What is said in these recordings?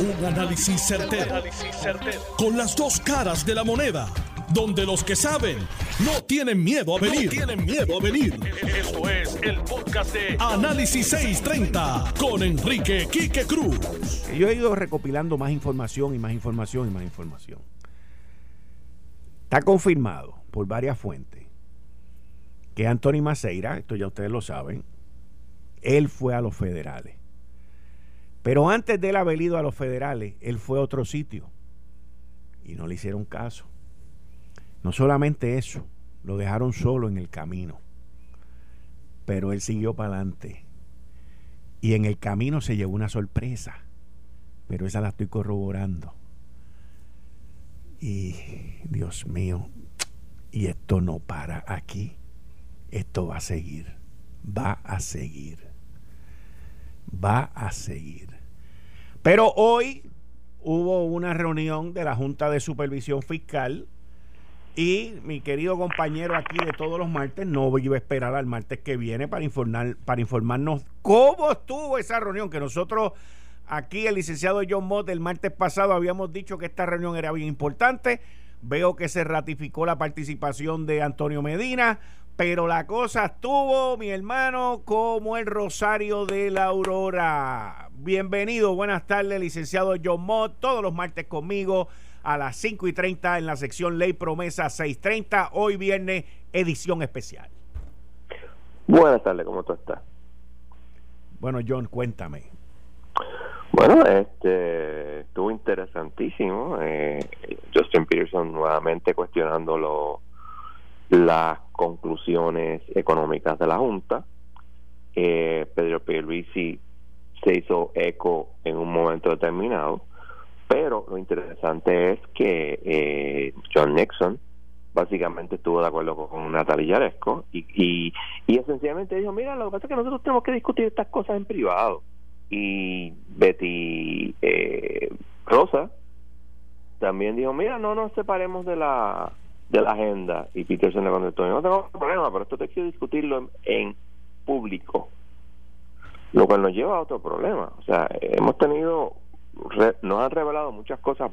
Un análisis certero, Con las dos caras de la moneda. Donde los que saben no tienen miedo a venir. tienen miedo a venir. Esto es el podcast de Análisis 630 con Enrique Quique Cruz. Yo he ido recopilando más información y más información y más información. Está confirmado por varias fuentes que Anthony Maceira, esto ya ustedes lo saben, él fue a los federales. Pero antes de él haber ido a los federales, él fue a otro sitio y no le hicieron caso. No solamente eso, lo dejaron solo en el camino, pero él siguió para adelante. Y en el camino se llevó una sorpresa, pero esa la estoy corroborando. Y Dios mío, y esto no para aquí, esto va a seguir, va a seguir va a seguir. Pero hoy hubo una reunión de la Junta de Supervisión Fiscal y mi querido compañero aquí de todos los martes no iba a esperar al martes que viene para, informar, para informarnos cómo estuvo esa reunión, que nosotros aquí el licenciado John Mott el martes pasado habíamos dicho que esta reunión era bien importante. Veo que se ratificó la participación de Antonio Medina pero la cosa estuvo, mi hermano, como el Rosario de la Aurora. Bienvenido, buenas tardes, licenciado John Mott, todos los martes conmigo a las 5 y 30 en la sección Ley Promesa 630, hoy viernes, edición especial. Buenas tardes, ¿cómo tú estás? Bueno, John, cuéntame. Bueno, este estuvo interesantísimo. Eh, Justin Peterson nuevamente cuestionándolo las conclusiones económicas de la Junta. Eh, Pedro Pierluisi se hizo eco en un momento determinado, pero lo interesante es que eh, John Nixon básicamente estuvo de acuerdo con Natalia Yaresco y, y, y esencialmente dijo, mira, lo que pasa es que nosotros tenemos que discutir estas cosas en privado. Y Betty eh, Rosa también dijo, mira, no nos separemos de la de la agenda y Peterson le contestó, no tengo problema, pero esto te quiero discutirlo en, público, lo cual nos lleva a otro problema. O sea, hemos tenido, nos han revelado muchas cosas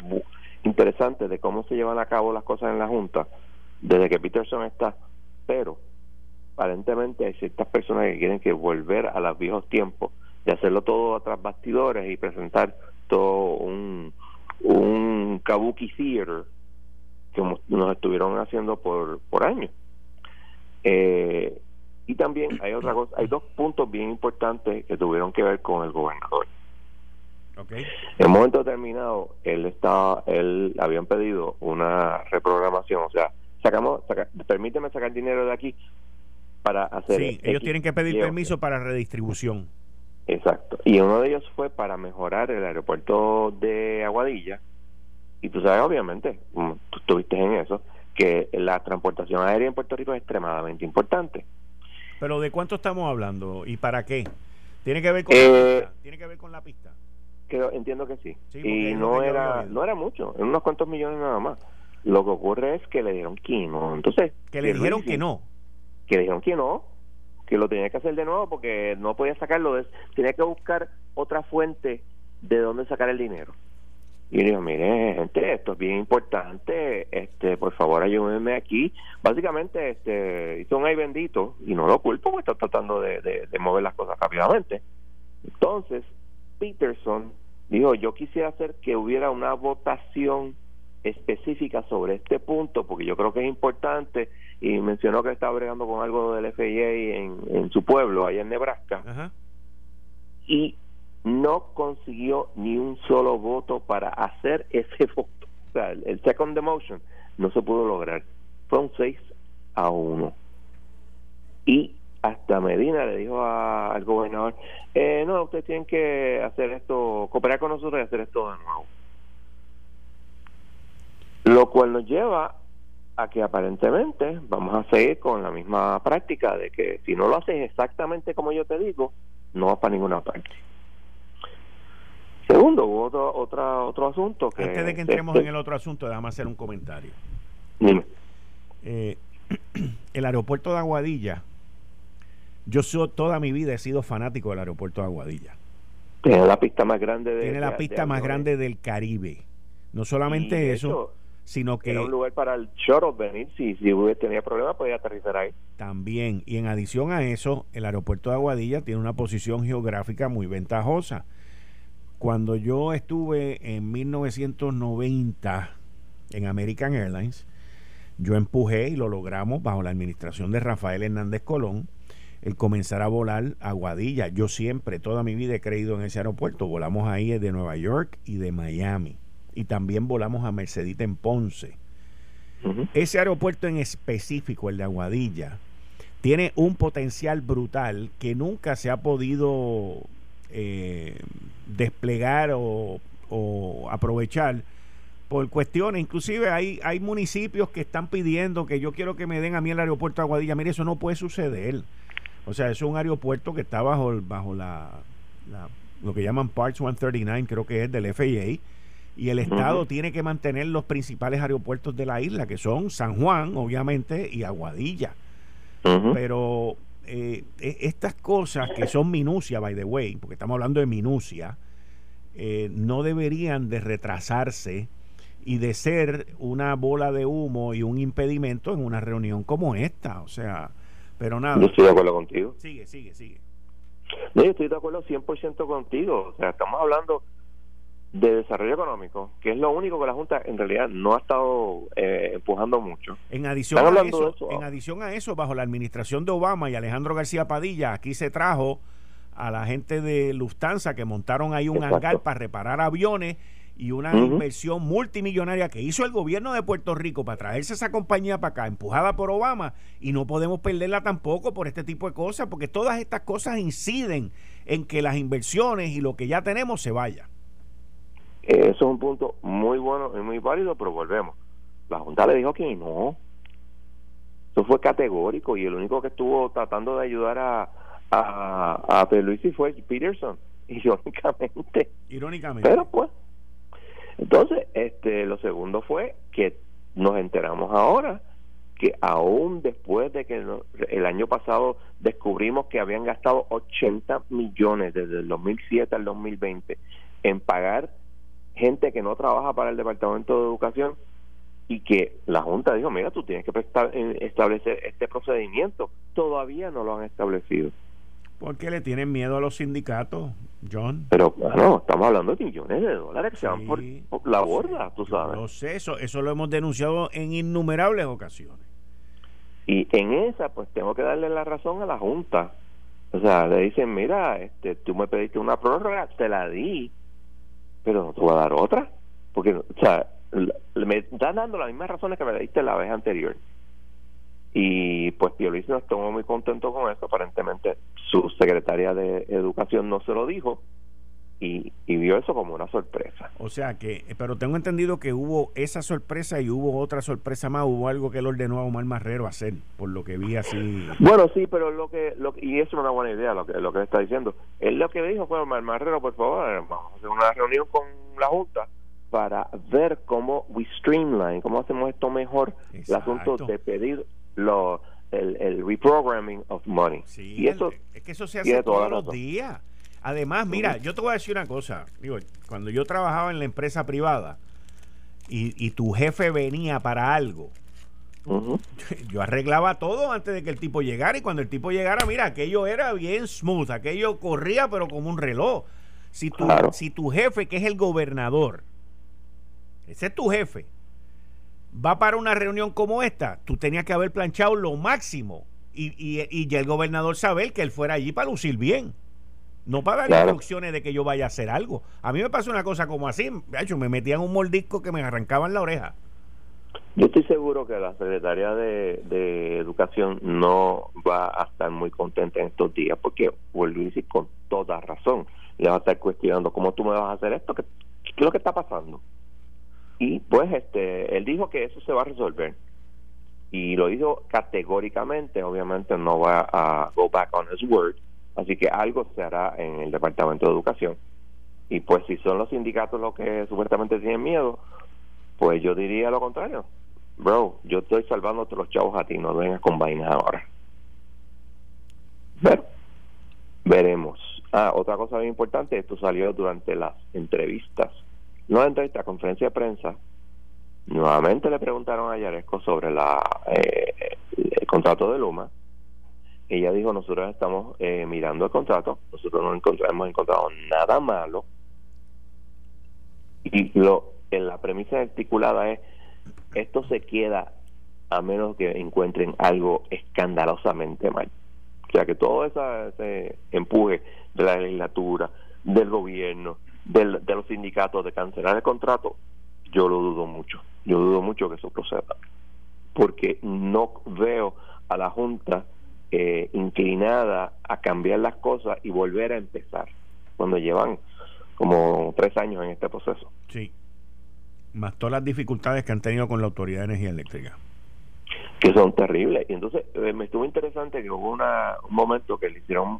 interesantes de cómo se llevan a cabo las cosas en la Junta desde que Peterson está, pero aparentemente hay ciertas personas que quieren que volver a los viejos tiempos de hacerlo todo tras bastidores y presentar todo un, un kabuki theater como nos estuvieron haciendo por, por años. Eh, y también hay otra cosa, hay dos puntos bien importantes que tuvieron que ver con el gobernador. Okay. En un momento determinado, él estaba, él habían pedido una reprogramación, o sea, sacamos, permíteme sacar dinero de aquí para hacer. Sí, ellos tienen que pedir permiso para redistribución. Exacto. Y uno de ellos fue para mejorar el aeropuerto de Aguadilla y tú sabes, obviamente, tú estuviste en eso, que la transportación aérea en Puerto Rico es extremadamente importante. Pero ¿de cuánto estamos hablando y para qué? ¿Tiene que ver con, la, eh, pista? ¿Tiene que ver con la pista? Creo, entiendo que sí. y no era no era mucho, en unos cuantos millones nada más. Lo que ocurre es que le dieron que no. Entonces, que le dijeron que no. Que le dijeron que no, que lo tenía que hacer de nuevo porque no podía sacarlo, tenía que buscar otra fuente de dónde sacar el dinero. Y digo, mire, gente, esto es bien importante, este, por favor ayúdenme aquí. Básicamente, este, hizo un ay bendito, y no lo culpo porque está tratando de, de, mover las cosas rápidamente. Entonces, Peterson dijo, yo quisiera hacer que hubiera una votación específica sobre este punto, porque yo creo que es importante, y mencionó que estaba bregando con algo del FIA en, en su pueblo, allá en Nebraska. Y no consiguió ni un solo voto para hacer ese voto. O sea, el, second motion no se pudo lograr. Fue un 6 a 1. Y hasta Medina le dijo al gobernador, eh, no, ustedes tienen que hacer esto, cooperar con nosotros y hacer esto de nuevo. Lo cual nos lleva a que aparentemente vamos a seguir con la misma práctica de que si no lo haces exactamente como yo te digo, no vas para ninguna parte. Segundo, hubo otro, otra, otro asunto que... Antes de que entremos en el otro asunto, déjame hacer un comentario. Eh, el aeropuerto de Aguadilla, yo soy, toda mi vida he sido fanático del aeropuerto de Aguadilla. Tiene la pista más grande Tiene la pista más grande del Caribe. No solamente eso, sino que... Era un lugar para el shuttle venir, si, si tenía problemas podía aterrizar ahí. También, y en adición a eso, el aeropuerto de Aguadilla tiene una posición geográfica muy ventajosa. Cuando yo estuve en 1990 en American Airlines, yo empujé y lo logramos bajo la administración de Rafael Hernández Colón el comenzar a volar a Aguadilla. Yo siempre, toda mi vida he creído en ese aeropuerto. Volamos ahí de Nueva York y de Miami. Y también volamos a Mercedita en Ponce. Ese aeropuerto en específico, el de Aguadilla, tiene un potencial brutal que nunca se ha podido eh, desplegar o, o aprovechar por cuestiones, inclusive hay, hay municipios que están pidiendo que yo quiero que me den a mí el aeropuerto de Aguadilla. Mire, eso no puede suceder. O sea, es un aeropuerto que está bajo, bajo la, lo que llaman Parts 139, creo que es del FAA, y el Estado tiene que mantener los principales aeropuertos de la isla, que son San Juan, obviamente, y Aguadilla. Pero eh, e, estas cosas que son minucia, by the way, porque estamos hablando de minucia, eh, no deberían de retrasarse y de ser una bola de humo y un impedimento en una reunión como esta. O sea, pero nada. Yo estoy de acuerdo contigo. Sigue, sigue, sigue. No, yo estoy de acuerdo 100% contigo. O sea, estamos hablando de desarrollo económico, que es lo único que la Junta en realidad no ha estado eh, empujando mucho. En adición, a eso, en adición a eso, bajo la administración de Obama y Alejandro García Padilla, aquí se trajo a la gente de Lufthansa que montaron ahí un hangar para reparar aviones y una inversión multimillonaria que hizo el gobierno de Puerto Rico para traerse esa compañía para acá, empujada por Obama, y no podemos perderla tampoco por este tipo de cosas, porque todas estas cosas inciden en que las inversiones y lo que ya tenemos se vaya. Eso es un punto muy bueno y muy válido, pero volvemos. La Junta le dijo que no. Eso fue categórico y el único que estuvo tratando de ayudar a, a, a fue Peterson, irónicamente. Irónicamente. Pero pues, entonces, este, lo segundo fue que nos enteramos ahora que aún después de que el año pasado descubrimos que habían gastado 80 millones desde el 2007 al 2020 en pagar gente que no trabaja para el Departamento de Educación y que la Junta dijo, mira, tú tienes que eh, establecer este procedimiento. Todavía no lo han establecido. ¿Por qué le tienen miedo a los sindicatos, John? Pero bueno, estamos hablando de millones de dólares que se van por, la borda, tú sabes. No sé, eso, eso lo hemos denunciado en innumerables ocasiones. Y en esa, pues tengo que darle la razón a la Junta. O sea, le dicen, mira, este, tú me pediste una prórroga, te la di, pero no te voy a dar otra. Porque, o sea, me están dando las mismas razones que me diste la vez anterior. Y pues Luis no estuvo muy contento con eso. Aparentemente su secretaria de Educación no se lo dijo y, vio eso como una sorpresa. O sea que, pero tengo entendido que hubo esa sorpresa y hubo otra sorpresa más, hubo algo que él ordenó a Omar Marrero hacer, por lo que vi así. Bueno, sí, pero lo que, lo, y eso es una buena idea lo que, lo que está diciendo. Él lo que dijo fue, Omar Marrero, por favor, vamos a hacer una reunión con la Junta para ver cómo we streamline, cómo hacemos esto mejor, el asunto de pedir lo, el, el reprogramming of money. y eso es que eso se hace todos los días. Además, mira, yo te voy a decir una cosa. Digo, cuando yo trabajaba en la empresa privada y, y tu jefe venía para algo, yo arreglaba todo antes de que el tipo llegara y cuando el tipo llegara, mira, aquello era bien smooth, aquello corría pero como un reloj. Si tu, si tu jefe, que es el gobernador, ese es tu jefe, va para una reunión como esta, tú tenías que haber planchado lo máximo y, y, y ya el gobernador saber que él fuera allí para lucir bien. No para dar instrucciones de que yo vaya a hacer algo. A mí me pasó una cosa como así, de hecho, me metían un mordisco que me arrancaban la oreja. Yo estoy seguro que la Secretaría de, de Educación no va a estar muy contenta en estos días, porque vuelvo a decir con toda razón, le va a estar cuestionando cómo tú me vas a hacer esto, qué, qué es lo que está pasando y pues este él dijo que eso se va a resolver. Y lo dijo categóricamente obviamente no va a go back on his word así que algo se hará en el departamento de educación. Y pues si son los sindicatos los que supuestamente tienen miedo pues yo diría lo contrario. Bro yo estoy salvando los chavos a ti no vengas con vainas ahora. Pero veremos. Ah, otra cosa muy importante, esto salió durante las entrevistas, no la entrevista, conferencia de prensa. Nuevamente le preguntaron a Yaresco sobre la eh, el contrato de Luma. Ella dijo, nosotros estamos eh, mirando el contrato, nosotros no hemos encontrado nada malo. Y lo, en la premisa articulada es, esto se queda a menos que encuentren algo escandalosamente mal. O sea, que todo ese empuje de la legislatura, del gobierno, del, de los sindicatos de cancelar el contrato, yo lo dudo mucho. Yo dudo mucho que eso proceda. Porque no veo a la Junta eh, inclinada a cambiar las cosas y volver a empezar, cuando llevan como tres años en este proceso. Sí. Más todas las dificultades que han tenido con la Autoridad de Energía Eléctrica que son terribles. Y entonces eh, me estuvo interesante que hubo una, un momento que le hicieron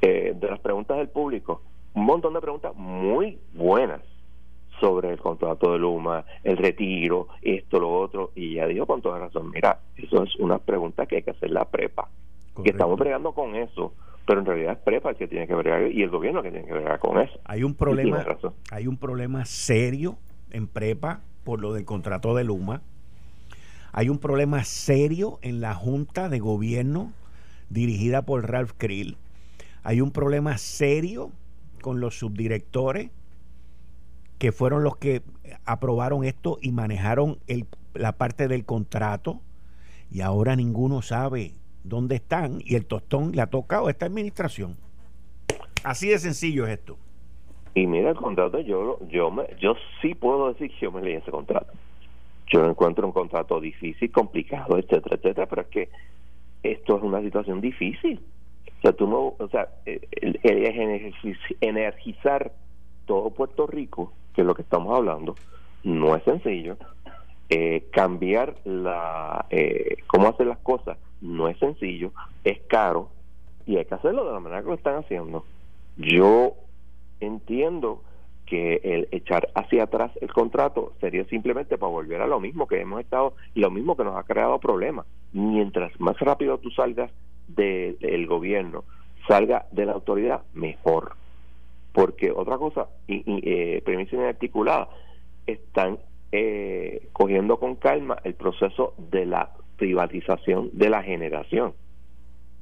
eh, de las preguntas del público, un montón de preguntas muy buenas sobre el contrato de Luma, el retiro, esto, lo otro, y ya dijo con toda razón, mira, eso es una pregunta que hay que hacer la prepa, que estamos bregando con eso, pero en realidad es prepa el que tiene que bregar y el gobierno que tiene que bregar con eso. Hay un problema, hay un problema serio en prepa por lo del contrato de Luma, hay un problema serio en la Junta de Gobierno dirigida por Ralph Krill. Hay un problema serio con los subdirectores que fueron los que aprobaron esto y manejaron el, la parte del contrato y ahora ninguno sabe dónde están y el tostón le ha tocado a esta administración. Así de sencillo es esto. Y mira el contrato, yo yo me, yo sí puedo decir que yo me leí ese contrato. Yo encuentro un contrato difícil, complicado, etcétera, etcétera, pero es que esto es una situación difícil. Sea, tú no, o sea, el, energizar todo Puerto Rico, que es lo que estamos hablando, no es sencillo. Eh, cambiar la eh, cómo hacer las cosas no es sencillo, es caro y hay que hacerlo de la manera que lo están haciendo. Yo entiendo que el echar hacia atrás el contrato sería simplemente para volver a lo mismo que hemos estado y lo mismo que nos ha creado problemas. Mientras más rápido tú salgas del gobierno, salga de la autoridad, mejor. Porque otra cosa, y, y eh, premisa inarticulada, están eh, cogiendo con calma el proceso de la privatización de la generación,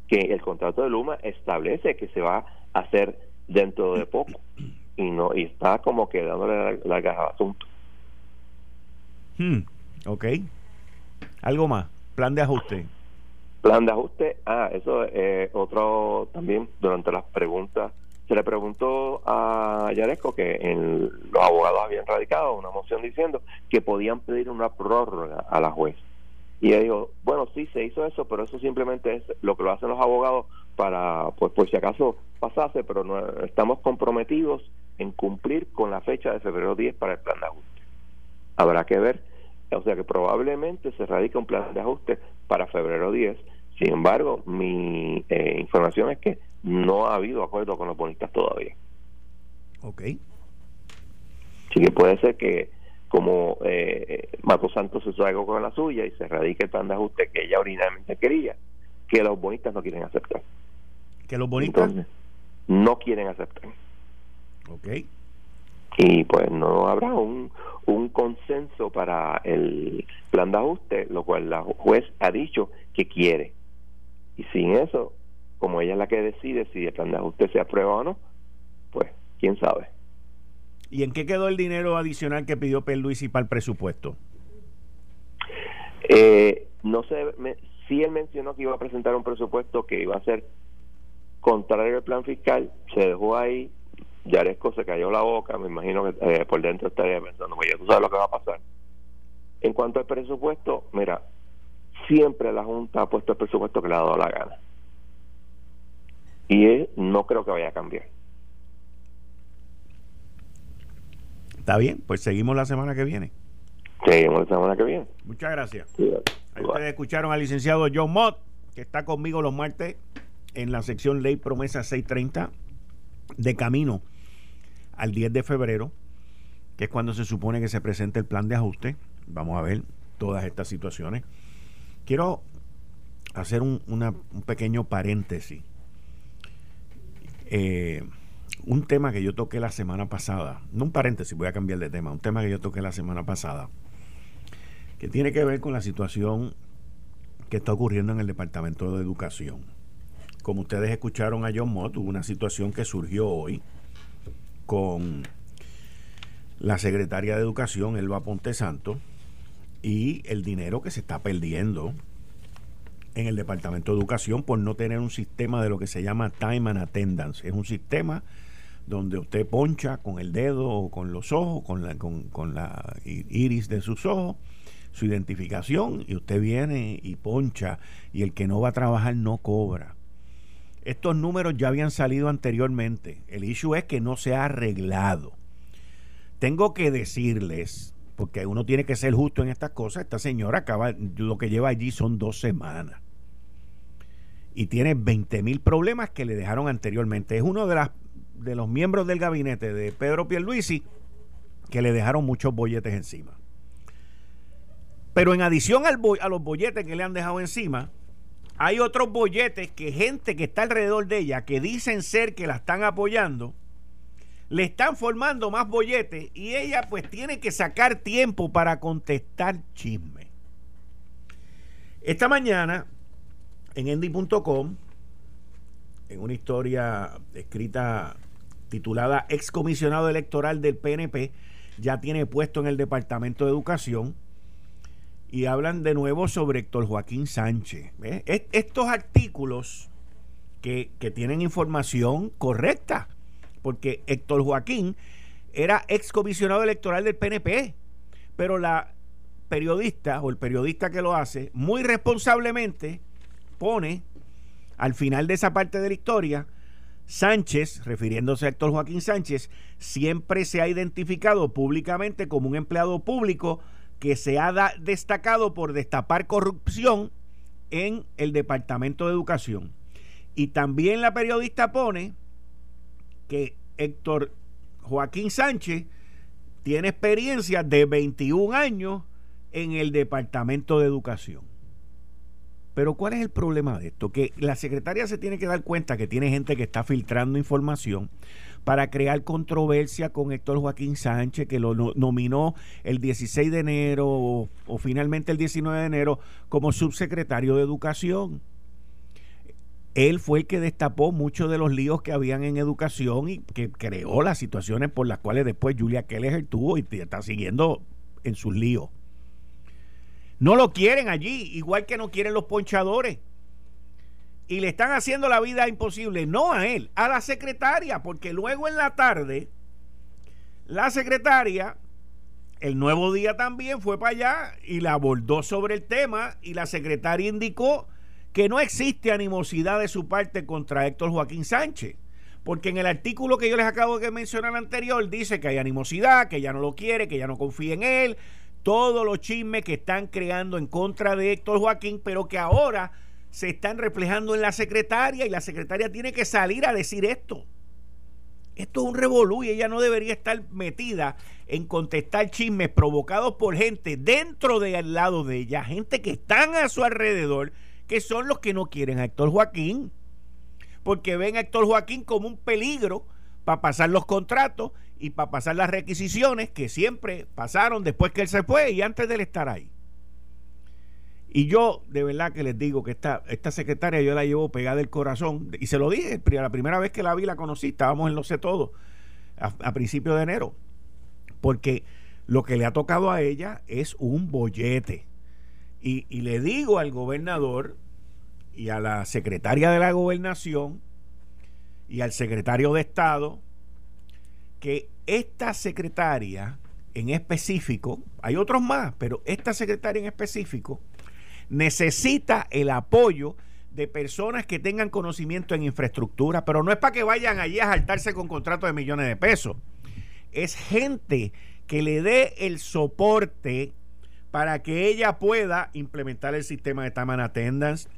que el contrato de Luma establece que se va a hacer dentro de poco y no y está como que dándole la, la al asunto. Hmm, ok. ¿Algo más? Plan de ajuste. Plan de ajuste, ah, eso es otro también durante las preguntas. Se le preguntó a Yaresco que en, los abogados habían radicado una moción diciendo que podían pedir una prórroga a la juez. Y ella dijo, bueno, sí, se hizo eso, pero eso simplemente es lo que lo hacen los abogados para, pues, por si acaso pasase, pero no, estamos comprometidos en cumplir con la fecha de febrero 10 para el plan de ajuste. Habrá que ver, o sea que probablemente se radica un plan de ajuste para febrero 10. Sin embargo, mi eh, información es que no ha habido acuerdo con los bonistas todavía. Ok. Así que puede ser que como eh, Mato Santos se algo con la suya y se radique el plan de ajuste que ella originalmente quería, que los bonistas no quieren aceptar. ¿Que los bonistas? no quieren aceptar. Ok. Y pues no habrá un, un consenso para el plan de ajuste, lo cual la juez ha dicho que quiere. Y sin eso, como ella es la que decide si el plan de ajuste se aprueba o no, pues quién sabe. ¿Y en qué quedó el dinero adicional que pidió y para el presupuesto? Eh, no sé, si él mencionó que iba a presentar un presupuesto que iba a ser contrario al plan fiscal, se dejó ahí, Yaresco se cayó la boca, me imagino que eh, por dentro estaría pensando, oye, tú sabes lo que va a pasar. En cuanto al presupuesto, mira, siempre la Junta ha puesto el presupuesto que le ha dado la gana. Y no creo que vaya a cambiar. Está bien, pues seguimos la semana que viene. Seguimos la semana que viene. Muchas gracias. ustedes escucharon al licenciado John Mott, que está conmigo los martes en la sección Ley Promesa 630 de camino al 10 de febrero, que es cuando se supone que se presente el plan de ajuste. Vamos a ver todas estas situaciones. Quiero hacer un, pequeño paréntesis. Eh, un tema que yo toqué la semana pasada, no un paréntesis, voy a cambiar de tema, un tema que yo toqué la semana pasada, que tiene que ver con la situación que está ocurriendo en el Departamento de Educación. Como ustedes escucharon a John Mott, hubo una situación que surgió hoy con la secretaria de Educación, Elba Ponte Santo, y el dinero que se está perdiendo en el Departamento de Educación por no tener un sistema de lo que se llama Time and Attendance. Es un sistema donde usted poncha con el dedo o con los ojos, con la, con, la iris de sus ojos, su identificación y usted viene y poncha y el que no va a trabajar no cobra. Estos números ya habían salido anteriormente. El issue es que no se ha arreglado. Tengo que decirles, porque uno tiene que ser justo en estas cosas, esta señora acaba, lo que lleva allí son dos semanas. Y tiene 20 mil problemas que le dejaron anteriormente. Es uno de de los miembros del gabinete de Pedro Pierluisi que le dejaron muchos bolletes encima. Pero en adición al a los bolletes que le han dejado encima, hay otros bolletes que gente que está alrededor de ella, que dicen ser que la están apoyando, le están formando más bolletes y ella pues tiene que sacar tiempo para contestar chisme. Esta mañana en endy.com, en una historia escrita titulada Excomisionado Electoral del PNP, ya tiene puesto en el Departamento de Educación y hablan de nuevo sobre Héctor Joaquín Sánchez. Estos artículos que, que tienen información correcta, porque Héctor Joaquín era excomisionado electoral del PNP, pero la periodista o el periodista que lo hace muy responsablemente pone al final de esa parte de la historia Sánchez, refiriéndose a Héctor Joaquín Sánchez, siempre se ha identificado públicamente como un empleado público que se ha destacado por destapar corrupción en el Departamento de Educación. Y también la periodista pone que Héctor Joaquín Sánchez tiene experiencia de 21 años en el Departamento de Educación. Pero ¿cuál es el problema de esto? Que la secretaria se tiene que dar cuenta que tiene gente que está filtrando información para crear controversia con Héctor Joaquín Sánchez, que lo nominó el 16 de enero o, finalmente el 19 de enero como subsecretario de Educación. Él fue el que destapó muchos de los líos que habían en educación y que creó las situaciones por las cuales después Julia Keller tuvo y está siguiendo en sus líos. No lo quieren allí, igual que no quieren los ponchadores. Y le están haciendo la vida imposible, no a él, a la secretaria, porque luego en la tarde, la secretaria, el nuevo día también fue para allá y la abordó sobre el tema y la secretaria indicó que no existe animosidad de su parte contra Héctor Joaquín Sánchez. Porque en el artículo que yo les acabo de mencionar anterior dice que hay animosidad, que ya no lo quiere, que ya no confía en él, todos los chismes que están creando en contra de Héctor Joaquín, pero que ahora se están reflejando en la secretaria y la secretaria tiene que salir a decir esto. Esto es un revolú y ella no debería estar metida en contestar chismes provocados por gente dentro del lado de ella, gente que están a su alrededor, que son los que no quieren a Héctor Joaquín, porque ven a Héctor Joaquín como un peligro para pasar los contratos y para pasar las requisiciones que siempre pasaron después que él se fue y antes de él estar ahí. Y yo de verdad que les digo que esta, esta secretaria yo la llevo pegada del corazón y se lo dije, la primera vez que la vi la conocí, estábamos en Lo sé todo a, principios de enero, porque lo que le ha tocado a ella es un bollete. Y, le digo al gobernador y a la secretaria de la gobernación y al secretario de Estado que esta secretaria en específico, hay otros más, pero esta secretaria en específico necesita el apoyo de personas que tengan conocimiento en infraestructura, pero no es para que vayan allí a saltarse con contratos de millones de pesos. Es gente que le dé el soporte para que ella pueda implementar el sistema de Taman Attendance,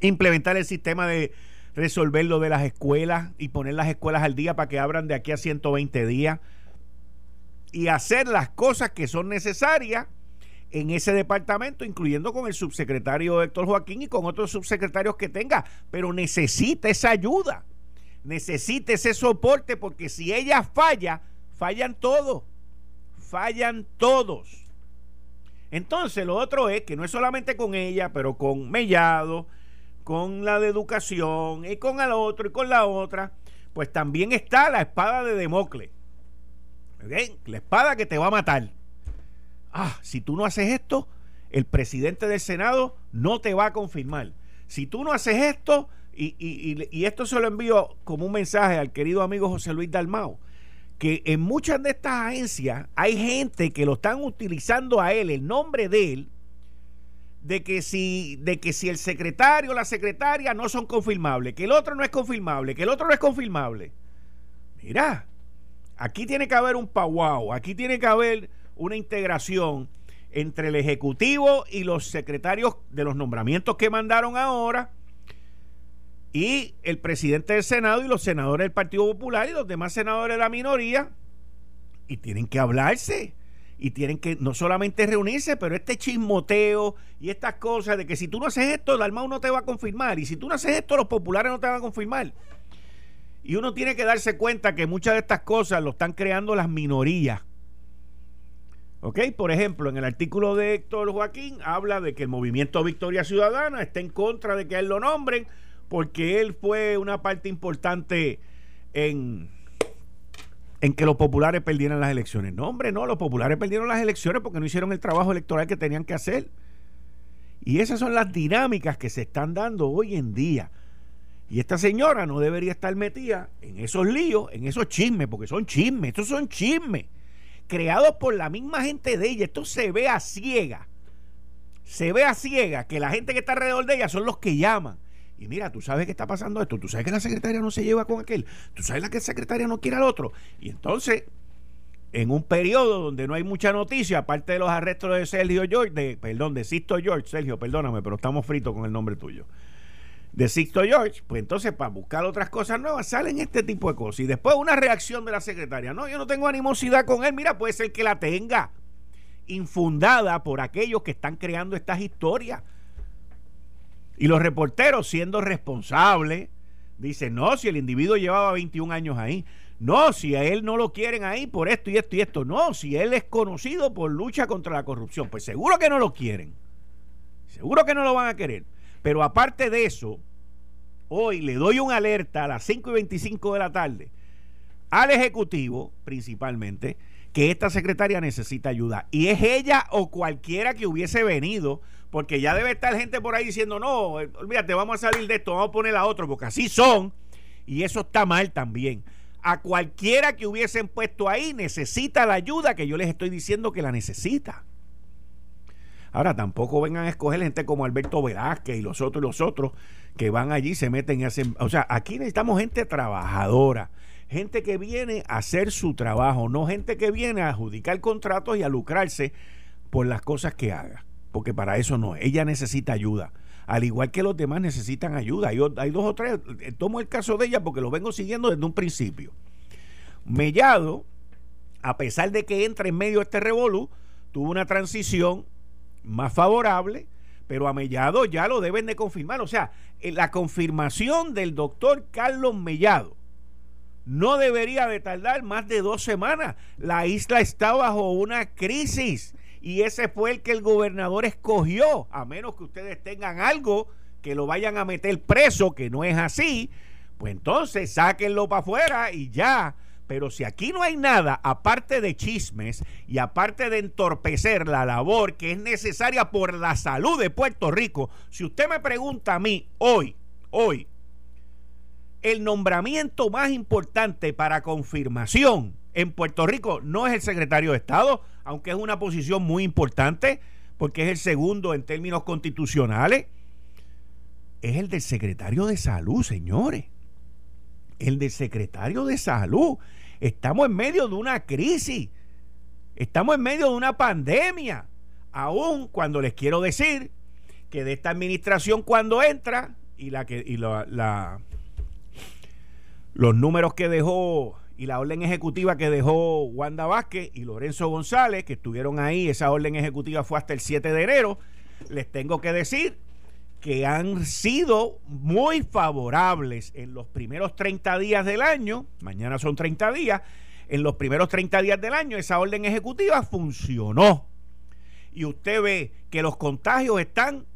implementar el sistema de resolver lo de las escuelas y poner las escuelas al día para que abran de aquí a 120 días y hacer las cosas que son necesarias en ese departamento, incluyendo con el subsecretario Héctor Joaquín y con otros subsecretarios que tenga, pero necesita esa ayuda. necesita ese soporte porque si ella falla, fallan todos. Fallan todos. Entonces, lo otro es que no es solamente con ella, pero con Mellado, con la de educación y con el otro y con la otra, pues también está la espada de Democles. La espada que te va a matar. Ah, si tú no haces esto, el presidente del Senado no te va a confirmar. Si tú no haces esto, y, y, esto se lo envío como un mensaje al querido amigo José Luis Dalmao, que en muchas de estas agencias hay gente que lo están utilizando a él, el nombre de él, de que si, de que si el secretario o la secretaria no son confirmables, que el otro no es confirmable, que el otro no es confirmable. Mira, aquí tiene que haber un powwow, aquí tiene que haber una integración entre el Ejecutivo y los secretarios de los nombramientos que mandaron ahora y el presidente del Senado y los senadores del Partido Popular y los demás senadores de la minoría y tienen que hablarse y tienen que no solamente reunirse, pero este chismoteo y estas cosas de que si tú no haces esto, Dalmau no te va a confirmar y si tú no haces esto, los populares no te van a confirmar. Y uno tiene que darse cuenta que muchas de estas cosas lo están creando las minorías ¿Ok? Por ejemplo, en el artículo de Héctor Joaquín habla de que el movimiento Victoria Ciudadana está en contra de que él lo nombren porque él fue una parte importante en, en que los populares perdieran las elecciones. No, hombre, no, los populares perdieron las elecciones porque no hicieron el trabajo electoral que tenían que hacer. Y esas son las dinámicas que se están dando hoy en día. Y esta señora no debería estar metida en esos líos, en esos chismes, porque son chismes, estos son chismes creados por la misma gente de ella. Esto se ve a ciega. Se ve a ciega que la gente que está alrededor de ella son los que llaman. Y mira, tú sabes que está pasando esto, tú sabes que la secretaria no se lleva con aquel, tú sabes que la secretaria no quiere al otro. Y entonces, en un periodo donde no hay mucha noticia, aparte de los arrestos de Sergio George, de, perdón, de Sisto George, Sergio, perdóname, pero estamos fritos con el nombre tuyo de Sixto George, pues entonces para buscar otras cosas nuevas salen este tipo de cosas. Y después una reacción de la secretaria, no, yo no tengo animosidad con él, mira, puede ser que la tenga infundada por aquellos que están creando estas historias. Y los reporteros siendo responsables, dicen, no, si el individuo llevaba 21 años ahí, no, si a él no lo quieren ahí por esto y esto y esto, no, si él es conocido por lucha contra la corrupción, pues seguro que no lo quieren, seguro que no lo van a querer. Pero aparte de eso, hoy le doy un alerta a las 5 y 25 de la tarde al Ejecutivo, principalmente, que esta secretaria necesita ayuda. Y es ella o cualquiera que hubiese venido, porque ya debe estar gente por ahí diciendo, no, olvídate, vamos a salir de esto, vamos a poner a otro, porque así son, y eso está mal también. A cualquiera que hubiesen puesto ahí necesita la ayuda que yo les estoy diciendo que la necesita. Ahora, tampoco vengan a escoger gente como Alberto Velázquez y los otros y los otros que van allí, se meten y hacen... O sea, aquí necesitamos gente trabajadora, gente que viene a hacer su trabajo, no gente que viene a adjudicar contratos y a lucrarse por las cosas que haga, porque para eso no, ella necesita ayuda. Al igual que los demás necesitan ayuda. Hay, hay dos o tres, eh, tomo el caso de ella porque lo vengo siguiendo desde un principio. Mellado, a pesar de que entra en medio de este revolú, tuvo una transición más favorable, pero a Mellado ya lo deben de confirmar. O sea, eh, la confirmación del doctor Carlos Mellado no debería de tardar más de dos semanas. La isla está bajo una crisis y ese fue el que el gobernador escogió, a menos que ustedes tengan algo que lo vayan a meter preso, que no es así, pues entonces sáquenlo para afuera y ya. Pero si aquí no hay nada, aparte de chismes y aparte de entorpecer la labor que es necesaria por la salud de Puerto Rico, si usted me pregunta a mí hoy, hoy, el nombramiento más importante para confirmación en Puerto Rico no es el secretario de Estado, aunque es una posición muy importante, porque es el segundo en términos constitucionales, es el del secretario de salud, señores. El del secretario de salud. Estamos en medio de una crisis. Estamos en medio de una pandemia. Aún cuando les quiero decir que de esta administración cuando entra y la que y la, los números que dejó y la orden ejecutiva que dejó Wanda Vázquez y Lorenzo González, que estuvieron ahí, esa orden ejecutiva fue hasta el 7 de enero, les tengo que decir que han sido muy favorables en los primeros 30 días del año, mañana son 30 días, en los primeros 30 días del año esa orden ejecutiva funcionó. Y usted ve que los contagios están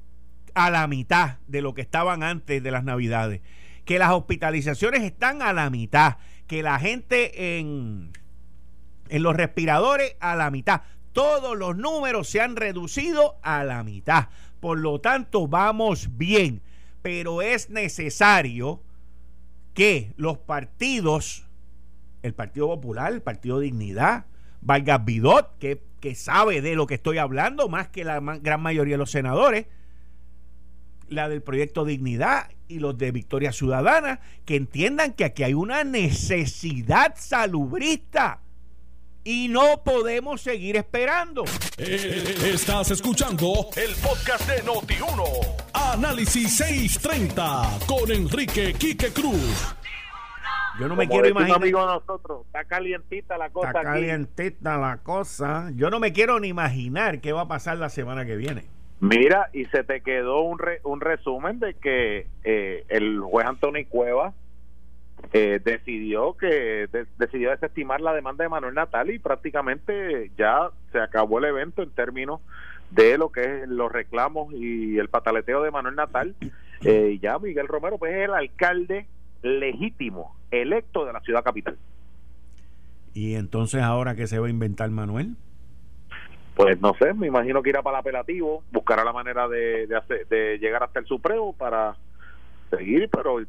a la mitad de lo que estaban antes de las navidades, que las hospitalizaciones están a la mitad, que la gente en, en los respiradores a la mitad. Todos los números se han reducido a la mitad. Por lo tanto, vamos bien. Pero es necesario que los partidos, el Partido Popular, el Partido Dignidad, Vargas Bidot, que, que sabe de lo que estoy hablando, más que la gran mayoría de los senadores, la del Proyecto Dignidad y los de Victoria Ciudadana, que entiendan que aquí hay una necesidad salubrista y no podemos seguir esperando. Eh, estás escuchando el podcast de Noti1. Análisis 630 con Enrique Quique Cruz. Yo no me quiero imaginar. amigo nosotros, está calientita la cosa. Está calientita la cosa. Yo no me quiero ni imaginar qué va a pasar la semana que viene. Mira, y se te quedó un, un resumen de que eh, el juez Antonio Cueva eh, decidió que decidió desestimar la demanda de Manuel Natal y prácticamente ya se acabó el evento en términos de lo que es los reclamos y el pataleteo de Manuel Natal. Eh, ya Miguel Romero pues es el alcalde legítimo, electo de la ciudad capital. ¿Y entonces ahora qué se va a inventar Manuel? Pues no sé, me imagino que irá para el apelativo, buscará la manera de, de llegar hasta el Supremo para seguir, pero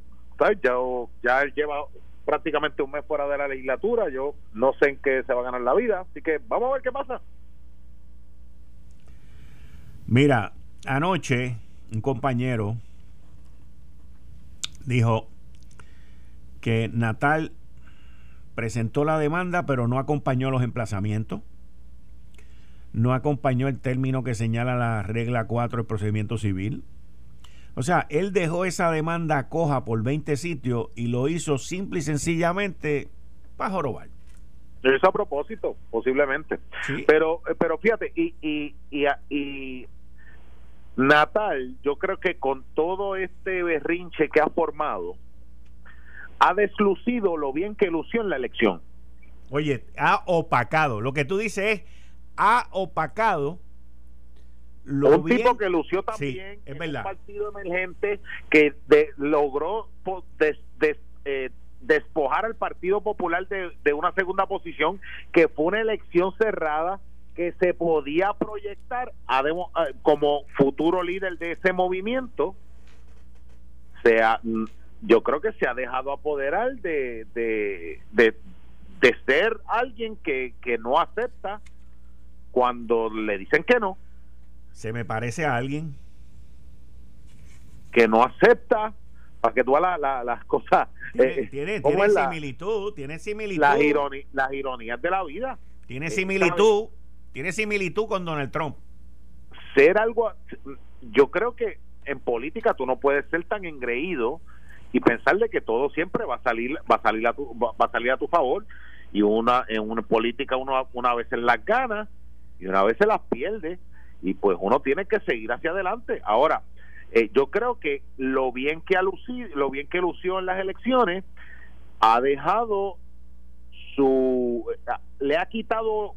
ya, ya él lleva prácticamente un mes fuera de la legislatura, yo no sé en qué se va a ganar la vida, así que vamos a ver qué pasa. Mira, anoche un compañero dijo que Natal presentó la demanda pero no acompañó los emplazamientos, no acompañó el término que señala la regla 4 del procedimiento civil, o sea, él dejó esa demanda coja por 20 sitios y lo hizo simple y sencillamente para jorobar. Eso a propósito, posiblemente. Pero, eh, pero fíjate, y, y, y, y Natal, yo creo que con todo este berrinche que ha formado, ha deslucido lo bien que lució en la elección. Oye, ha opacado. Lo que tú dices es, ha opacado un tipo que lució también en un partido emergente que logró eh, despojar al Partido Popular de, una segunda posición, que fue una elección cerrada que se podía proyectar como futuro líder de ese movimiento. Sea, yo creo que se ha dejado apoderar de, de, de, ser alguien que, que no acepta cuando le dicen que no se me parece a alguien. que no acepta para que tú las la, cosas tiene, tiene, similitud tiene similitud. las, las ironías de la vida. Tiene similitud tiene similitud con Donald Trump. Ser algo yo creo que en política tú no puedes ser tan engreído y pensar de que todo siempre va a salir va a salir a tu, va a salir a tu favor. Y una en una política uno una vez las gana y una vez se las pierde y pues uno tiene que seguir hacia adelante. Ahora, eh, yo creo que lo bien que ha lucido, lo bien que lució en las elecciones ha dejado su le ha quitado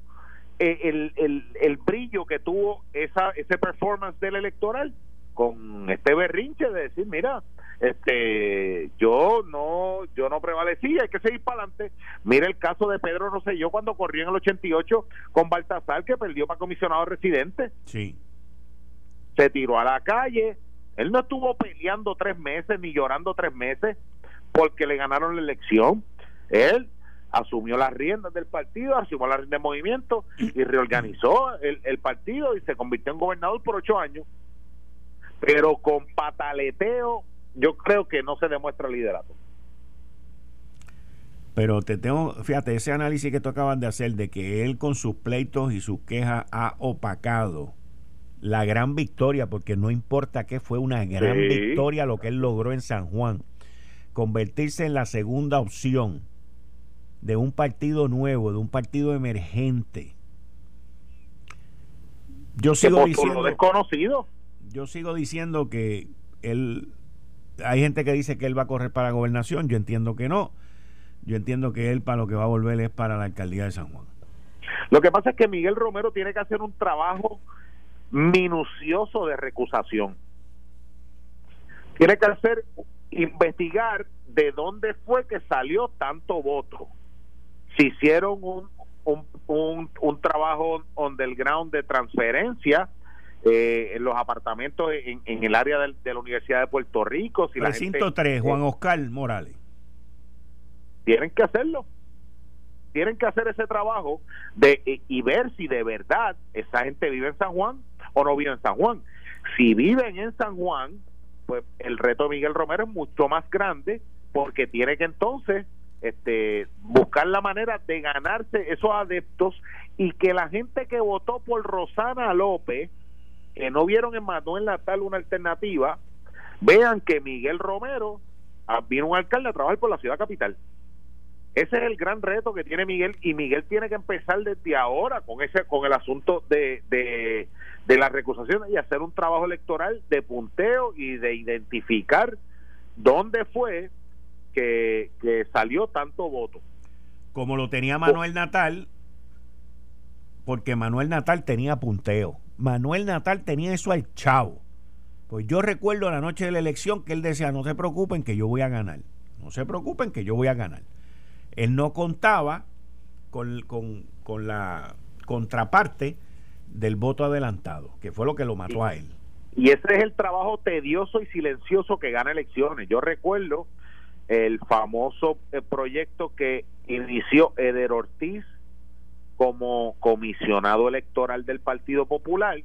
eh, el, el, el brillo que tuvo esa ese performance del electoral con este berrinche de decir mira este yo no yo no prevalecí hay que seguir para adelante mira el caso de Pedro Rosselló cuando corrió en el 88 con Baltasar que perdió para comisionado residente. Sí. Se tiró a la calle. Él no estuvo peleando tres meses ni llorando tres meses porque le ganaron la elección. Él asumió las riendas del partido, asumió las riendas del movimiento y reorganizó el, el partido y se convirtió en gobernador por ocho años. Pero con pataleteo yo creo que no se demuestra liderato. Pero te tengo, fíjate, ese análisis que tú acabas de hacer de que él con sus pleitos y sus quejas ha opacado la gran victoria, porque no importa que fue una gran victoria lo que él logró en San Juan, convertirse en la segunda opción de un partido nuevo, de un partido emergente. Yo sigo diciendo desconocido. Yo sigo diciendo que él, hay gente que dice que él va a correr para la gobernación, yo entiendo que no. Yo entiendo que él para lo que va a volver es para la alcaldía de San Juan. Lo que pasa es que Miguel Romero tiene que hacer un trabajo minucioso de recusación. Tiene que hacer investigar de dónde fue que salió tanto voto. Si hicieron un, un, un, trabajo on the ground de transferencia eh, en los apartamentos en, en el área de, la Universidad de Puerto Rico. Si Recinto la 3, Juan Oscar Morales. Tienen que hacerlo. Tienen que hacer ese trabajo de y ver si de verdad esa gente vive en San Juan o no vive en San Juan. Si viven en San Juan, pues el reto de Miguel Romero es mucho más grande porque tiene que entonces este, buscar la manera de ganarse esos adeptos y que la gente que votó por Rosana López, que no vieron en Manuel Natal una alternativa, vean que Miguel Romero ah, vino un alcalde a trabajar por la ciudad capital. Ese es el gran reto que tiene Miguel y Miguel tiene que empezar desde ahora con ese con el asunto de, de, de la recusación y hacer un trabajo electoral de punteo y de identificar dónde fue que, salió tanto voto. Como lo tenía Manuel Natal, porque Manuel Natal tenía punteo. Manuel Natal tenía eso al chavo. Pues yo recuerdo la noche de la elección que él decía, no se preocupen que yo voy a ganar. No se preocupen que yo voy a ganar. Él no contaba con, con, con la contraparte del voto adelantado, que fue lo que lo mató a él. Y ese es el trabajo tedioso y silencioso que gana elecciones. Yo recuerdo el famoso eh, proyecto que inició Eder Ortiz como comisionado electoral del Partido Popular,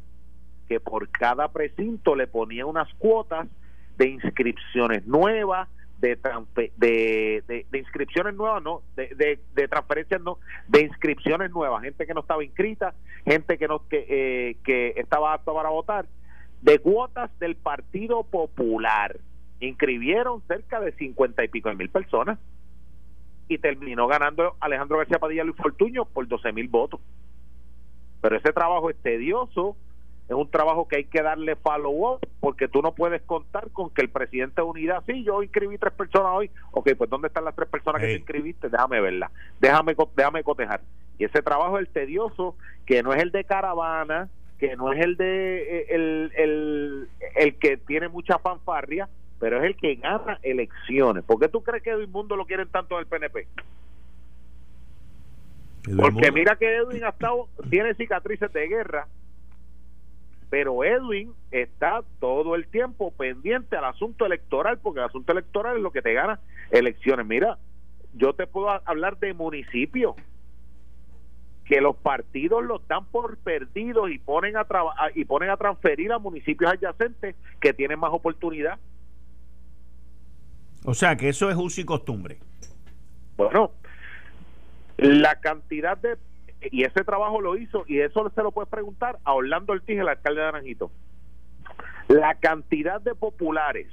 que por cada precinto le ponía unas cuotas de inscripciones nuevas, de, de, inscripciones nuevas, no, de, de, transferencias no, de inscripciones nuevas, gente que no estaba inscrita, gente que no que, eh, que estaba apta para votar, de cuotas del Partido Popular. Inscribieron cerca de cincuenta y pico de mil personas y terminó ganando Alejandro García Padilla Luis Fortuño por 12 mil votos. Pero ese trabajo es tedioso, es un trabajo que hay que darle follow up porque tú no puedes contar con que el presidente de unidad, sí, yo inscribí tres personas hoy, ok, pues ¿dónde están las tres personas que inscribiste? Déjame verlas, déjame, déjame cotejar. Y ese trabajo es el tedioso, que no es el de caravana, que no es el de eh, el, el, el que tiene mucha fanfarria, pero es el que gana elecciones. ¿Por qué tú crees que Edwin Mundo lo quieren tanto en el PNP? Porque mira que Edwin ha estado, tiene cicatrices de guerra, pero Edwin está todo el tiempo pendiente al asunto electoral, porque el asunto electoral es lo que te gana elecciones. Mira, yo te puedo hablar de municipios que los partidos los dan por perdidos y ponen a y ponen a transferir a municipios adyacentes que tienen más oportunidad. O sea que eso es uso y costumbre. Bueno, la cantidad de y ese trabajo lo hizo y eso se lo puedes preguntar a Orlando Ortiz, el alcalde de Naranjito. La cantidad de populares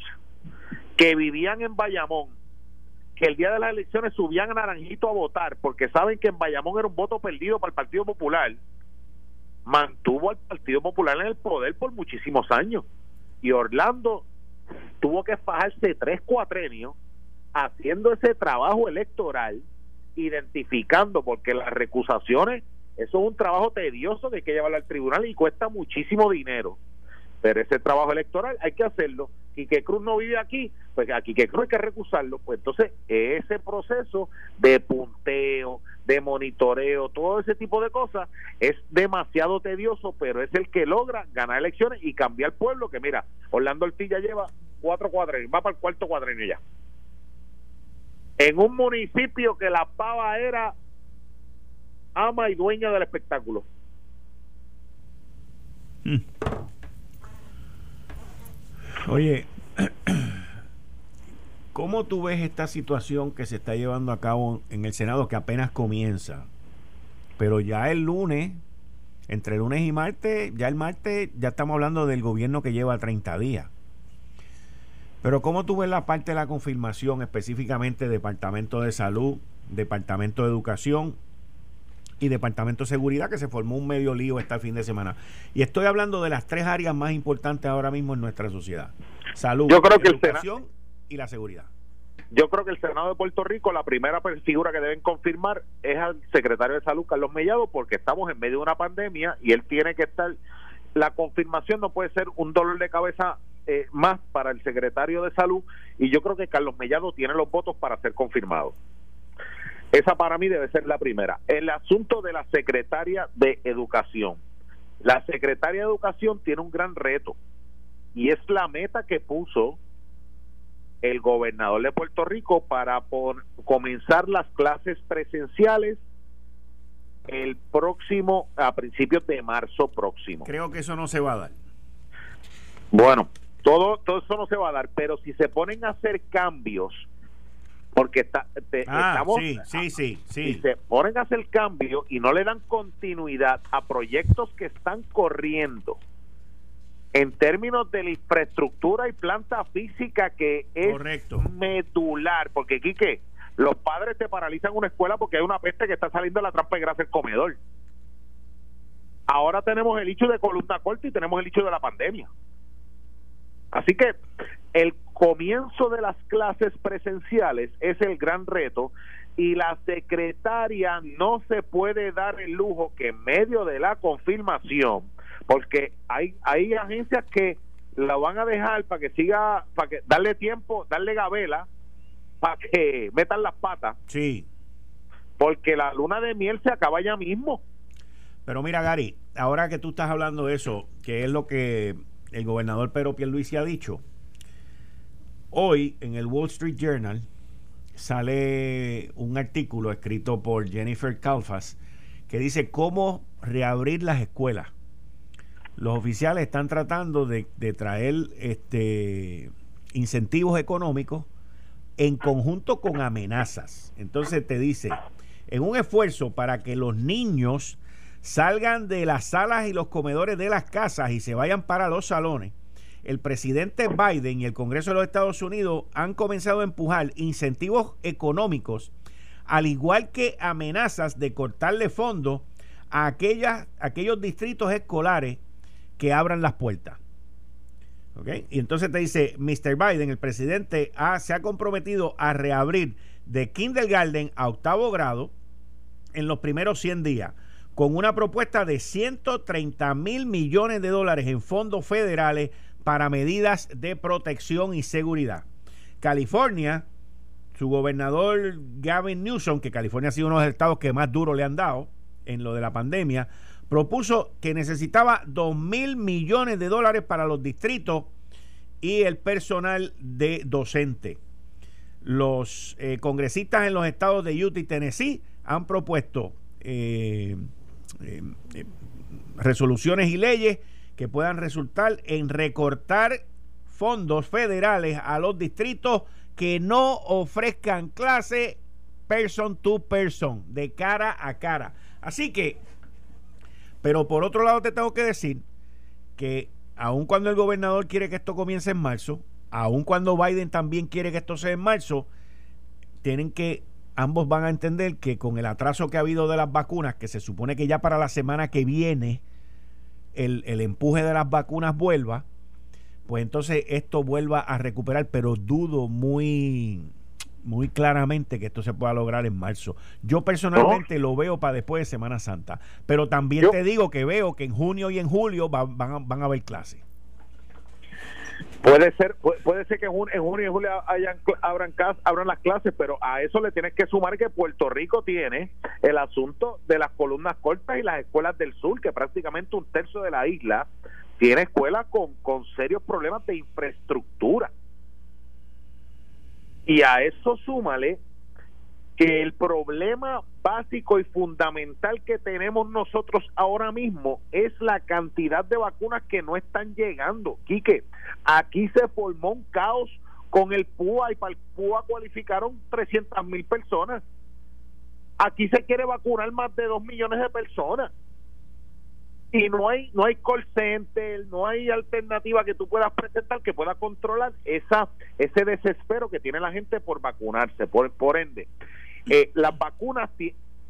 que vivían en Bayamón, que el día de las elecciones subían a Naranjito a votar porque saben que en Bayamón era un voto perdido para el Partido Popular, mantuvo al Partido Popular en el poder por muchísimos años. Y Orlando tuvo que fajarse tres cuatrenios haciendo ese trabajo electoral, identificando, porque las recusaciones, eso es un trabajo tedioso que hay que llevarlo al tribunal y cuesta muchísimo dinero. Pero ese trabajo electoral hay que hacerlo. y que Cruz no vive aquí, pues aquí que Cruz hay que recusarlo. Pues entonces, ese proceso de punteo, de monitoreo, todo ese tipo de cosas, es demasiado tedioso, pero es el que logra ganar elecciones y cambiar pueblo. Que mira, Orlando Ortiz ya lleva cuatro cuadrenes, va para el cuarto cuadrenio ya. En un municipio que la pava era ama y dueña del espectáculo. Hmm. Oye, ¿cómo tú ves esta situación que se está llevando a cabo en el Senado que apenas comienza? Pero ya el lunes, entre lunes y martes, ya el martes ya estamos hablando del gobierno que lleva 30 días. Pero ¿cómo tú ves la parte de la confirmación específicamente Departamento de Salud, Departamento de Educación, y Departamento de Seguridad, que se formó un medio lío este fin de semana. Y estoy hablando de las tres áreas más importantes ahora mismo en nuestra sociedad. Salud, educación y la seguridad. Yo creo que el Senado de Puerto Rico, la primera figura que deben confirmar es al secretario de Salud, Carlos Mellado, porque estamos en medio de una pandemia y él tiene que estar... La confirmación no puede ser un dolor de cabeza eh, más para el secretario de Salud y yo creo que Carlos Mellado tiene los votos para ser confirmado. Esa para mí debe ser la primera. El asunto de la secretaria de Educación. La secretaria de Educación tiene un gran reto y es la meta que puso el gobernador de Puerto Rico para comenzar las clases presenciales el próximo, a principios de marzo próximo. Creo que eso no se va a dar. Bueno, todo, todo eso no se va a dar, pero si se ponen a hacer cambios porque está, ah, estamos sí, sí, sí, sí. se ponen a hacer cambio y no le dan continuidad a proyectos que están corriendo en términos de la infraestructura y planta física que es medular, porque Quique, los padres te paralizan una escuela porque hay una peste que está saliendo de la trampa de grasa del comedor. Ahora tenemos el hecho de columna corta y tenemos el hecho de la pandemia. Así que el comienzo de las clases presenciales es el gran reto y la secretaria no se puede dar el lujo que en medio de la confirmación, porque hay, hay agencias que la van a dejar para que siga, para que darle tiempo, darle gabela, para que metan las patas. Sí. Porque la luna de miel se acaba ya mismo. Pero mira, Gary, ahora que tú estás hablando de eso, que es lo que el gobernador Pedro Pierluisi ha dicho, hoy en el Wall Street Journal sale un artículo escrito por Jennifer Calfas que dice cómo reabrir las escuelas. Los oficiales están tratando de, traer este, incentivos económicos en conjunto con amenazas. Entonces te dice, en un esfuerzo para que los niños salgan de las salas y los comedores de las casas y se vayan para los salones, el presidente Biden y el Congreso de los Estados Unidos han comenzado a empujar incentivos económicos, al igual que amenazas de cortarle fondos a aquellos distritos escolares que abran las puertas. Y entonces te dice, Mr. Biden, el presidente, se ha comprometido a reabrir de kindergarten a octavo grado en los primeros 100 días con una propuesta de 130 mil millones de dólares en fondos federales para medidas de protección y seguridad. California, su gobernador Gavin Newsom, que California ha sido uno de los estados que más duro le han dado en lo de la pandemia, propuso que necesitaba 2 mil millones de dólares para los distritos y el personal de docente. Los eh, congresistas en los estados de Utah y Tennessee han propuesto eh, eh, resoluciones y leyes que puedan resultar en recortar fondos federales a los distritos que no ofrezcan clase person to person, de cara a cara. Así que, pero por otro lado te tengo que decir que aun cuando el gobernador quiere que esto comience en marzo, aun cuando Biden también quiere que esto sea en marzo, tienen que ambos van a entender que con el atraso que ha habido de las vacunas, que se supone que ya para la semana que viene el, empuje de las vacunas vuelva, pues entonces esto vuelva a recuperar, pero dudo muy muy claramente que esto se pueda lograr en marzo. Yo personalmente lo veo para después de Semana Santa, pero también te digo que veo que en junio y en julio van, van a haber clases. Puede ser, puede ser que en junio, y julio hayan, abran, abran las clases, pero a eso le tienes que sumar que Puerto Rico tiene el asunto de las columnas cortas y las escuelas del sur, que prácticamente un tercio de la isla tiene escuelas con, con serios problemas de infraestructura. Y a eso súmale que el problema básico y fundamental que tenemos nosotros ahora mismo es la cantidad de vacunas que no están llegando. Quique, aquí se formó un caos con el PUA y para el PUA cualificaron 300 mil personas. Aquí se quiere vacunar más de 2 millones de personas. Y no hay no hay call center, no hay alternativa que tú puedas presentar que pueda controlar esa ese desespero que tiene la gente por vacunarse. Por, por ende, eh, las vacunas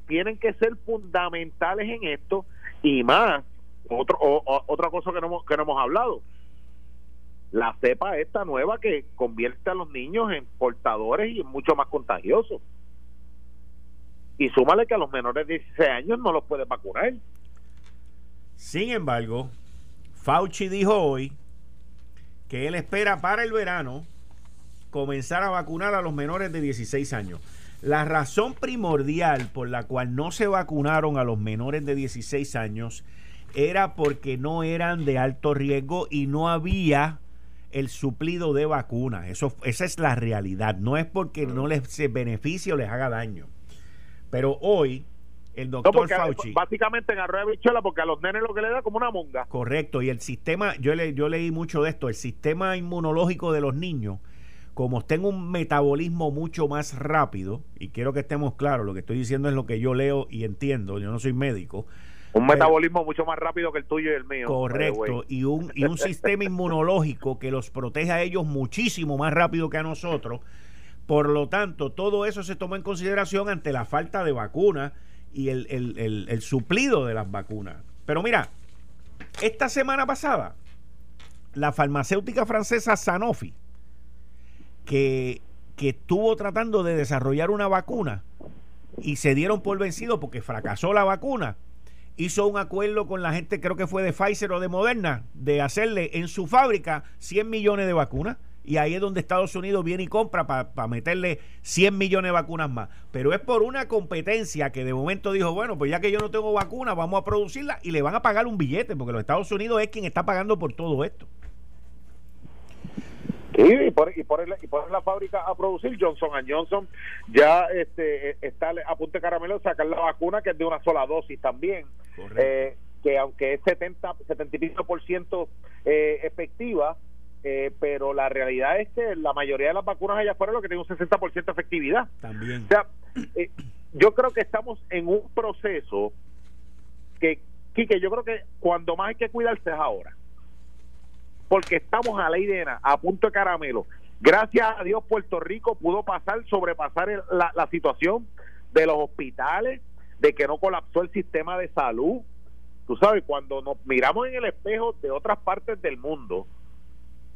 tienen que ser fundamentales en esto y más, otro, otra cosa que no, hemos, que no hemos hablado, la cepa esta nueva que convierte a los niños en portadores y mucho más contagiosos. Y súmale que a los menores de 16 años no los puede vacunar. Sin embargo, Fauci dijo hoy que él espera para el verano comenzar a vacunar a los menores de 16 años. La razón primordial por la cual no se vacunaron a los menores de 16 años era porque no eran de alto riesgo y no había el suplido de vacunas. Eso, esa es la realidad. No es porque no les se beneficie o les haga daño. Pero hoy, el doctor Fauci. Básicamente en de bichuela, porque a los nenes lo que le da como una monga. Correcto. Y el sistema, yo, le, yo leí mucho de esto, el sistema inmunológico de los niños, como en un metabolismo mucho más rápido, y quiero que estemos claros, lo que estoy diciendo es lo que yo leo y entiendo, yo no soy médico un metabolismo mucho más rápido que el tuyo y el mío. Correcto, y un, y un sistema inmunológico que los protege a ellos muchísimo más rápido que a nosotros. Por lo tanto, todo eso se toma en consideración ante la falta de vacunas y el, el, suplido de las vacunas. Pero mira, esta semana pasada, la farmacéutica francesa Sanofi, que, que estuvo tratando de desarrollar una vacuna y se dieron por vencido porque fracasó la vacuna, hizo un acuerdo con la gente, creo que fue de Pfizer o de Moderna, de hacerle en su fábrica 100 millones de vacunas. Y ahí es donde Estados Unidos viene y compra para meterle 100 millones de vacunas más. Pero es por una competencia que de momento dijo, bueno, pues ya que yo no tengo vacuna, vamos a producirla y le van a pagar un billete, porque los Estados Unidos es quien está pagando por todo esto. Sí, y por, y, por, y por la fábrica a producir Johnson Johnson ya este está a punto de caramelo sacar la vacuna que es de una sola dosis también eh, que aunque es 70 75 por ciento eh, efectiva eh, pero la realidad es que la mayoría de las vacunas allá afuera lo que tiene un 60 por ciento efectividad también o sea yo creo que estamos en un proceso que que yo creo que cuando más hay que cuidarse es ahora porque estamos a la idea, a punto de caramelo. Gracias a Dios Puerto Rico pudo pasar, sobrepasar la, la situación de los hospitales, de que no colapsó el sistema de salud. Tú sabes, cuando nos miramos en el espejo de otras partes del mundo,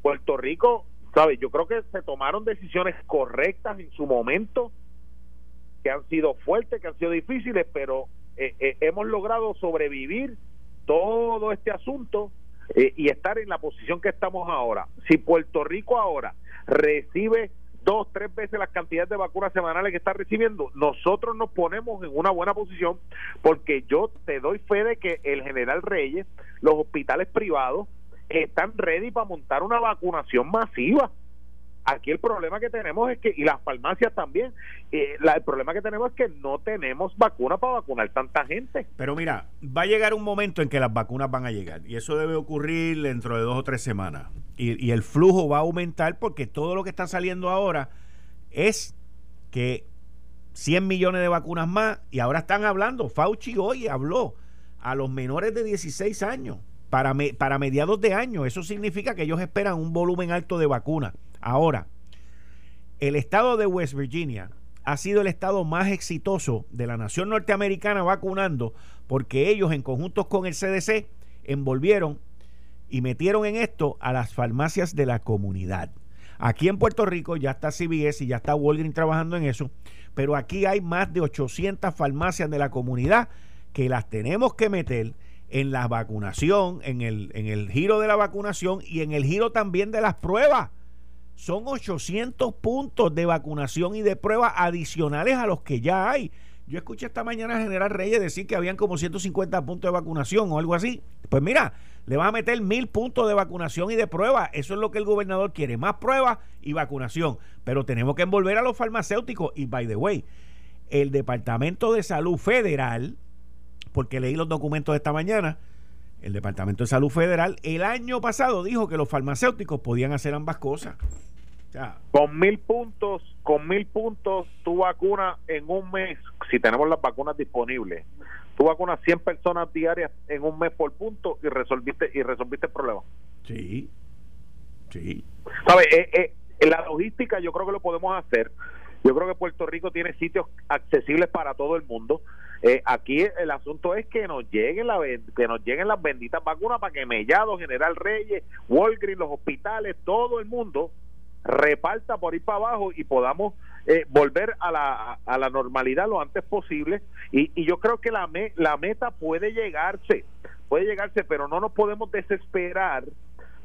Puerto Rico, sabes, yo creo que se tomaron decisiones correctas en su momento, que han sido fuertes, que han sido difíciles, pero eh, eh, hemos logrado sobrevivir todo este asunto eh, y estar en la posición que estamos ahora. Si Puerto Rico ahora recibe dos, tres veces las cantidades de vacunas semanales que está recibiendo, nosotros nos ponemos en una buena posición porque yo te doy fe de que el general Reyes, los hospitales privados, están ready para montar una vacunación masiva. Aquí el problema que tenemos es que, y las farmacias también, eh, el problema que tenemos es que no tenemos vacuna para vacunar tanta gente. Pero mira, va a llegar un momento en que las vacunas van a llegar y eso debe ocurrir dentro de dos o tres semanas. Y, y el flujo va a aumentar porque todo lo que está saliendo ahora es que 100 millones de vacunas más y ahora están hablando, Fauci hoy habló a los menores de 16 años para, para mediados de año. Eso significa que ellos esperan un volumen alto de vacunas. Ahora, el estado de West Virginia ha sido el estado más exitoso de la nación norteamericana vacunando porque ellos en conjuntos con el CDC envolvieron y metieron en esto a las farmacias de la comunidad. Aquí en Puerto Rico ya está CBS y ya está Walgreens trabajando en eso, pero aquí hay más de 800 farmacias de la comunidad que las tenemos que meter en la vacunación, en el, en el giro de la vacunación y en el giro también de las pruebas son 800 puntos de vacunación y de pruebas adicionales a los que ya hay. Yo escuché esta mañana al general Reyes decir que habían como 150 puntos de vacunación o algo así. Pues mira, le van a meter mil puntos de vacunación y de pruebas. Eso es lo que el gobernador quiere, más pruebas y vacunación. Pero tenemos que envolver a los farmacéuticos. Y by the way, el Departamento de Salud Federal, porque leí los documentos de esta mañana, el Departamento de Salud Federal el año pasado dijo que los farmacéuticos podían hacer ambas cosas con mil puntos, con mil puntos, tú vacunas en un mes, si tenemos las vacunas disponibles, tú vacunas 100 personas diarias en un mes por punto y resolviste y resolviste el problema. Sí, sí. ¿Sabes? Eh, eh, en la logística yo creo que lo podemos hacer. Yo creo que Puerto Rico tiene sitios accesibles para todo el mundo. Eh, aquí el asunto es que nos lleguen la, que nos lleguen las benditas vacunas para que Mellado, General Reyes, Walgreens, los hospitales, todo el mundo reparta por ir para abajo y podamos eh, volver a la, normalidad lo antes posible. Y, yo creo que la, la meta puede llegarse puede llegarse pero no nos podemos desesperar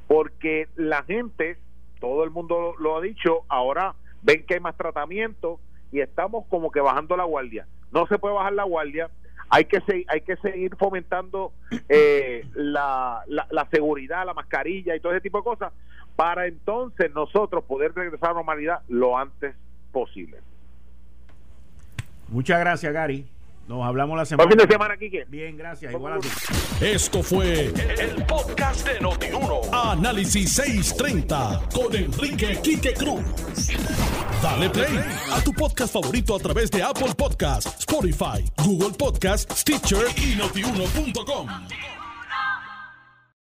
porque la gente todo el mundo lo ha dicho ahora ven que hay más tratamiento y estamos como que bajando la guardia no se puede bajar la guardia hay que hay que seguir fomentando eh, la, la, la, seguridad, la mascarilla y todo ese tipo de cosas para entonces nosotros poder regresar a la normalidad lo antes posible. Muchas gracias, Gary. Nos hablamos la semana. fin de semana, Kike. Bien, gracias. Igual a ti. Esto fue el, podcast de Notiuno. Análisis 630 con Enrique Quique Cruz. Dale play a tu podcast favorito a través de Apple Podcasts, Spotify, Google Podcasts, Stitcher y notiuno.com.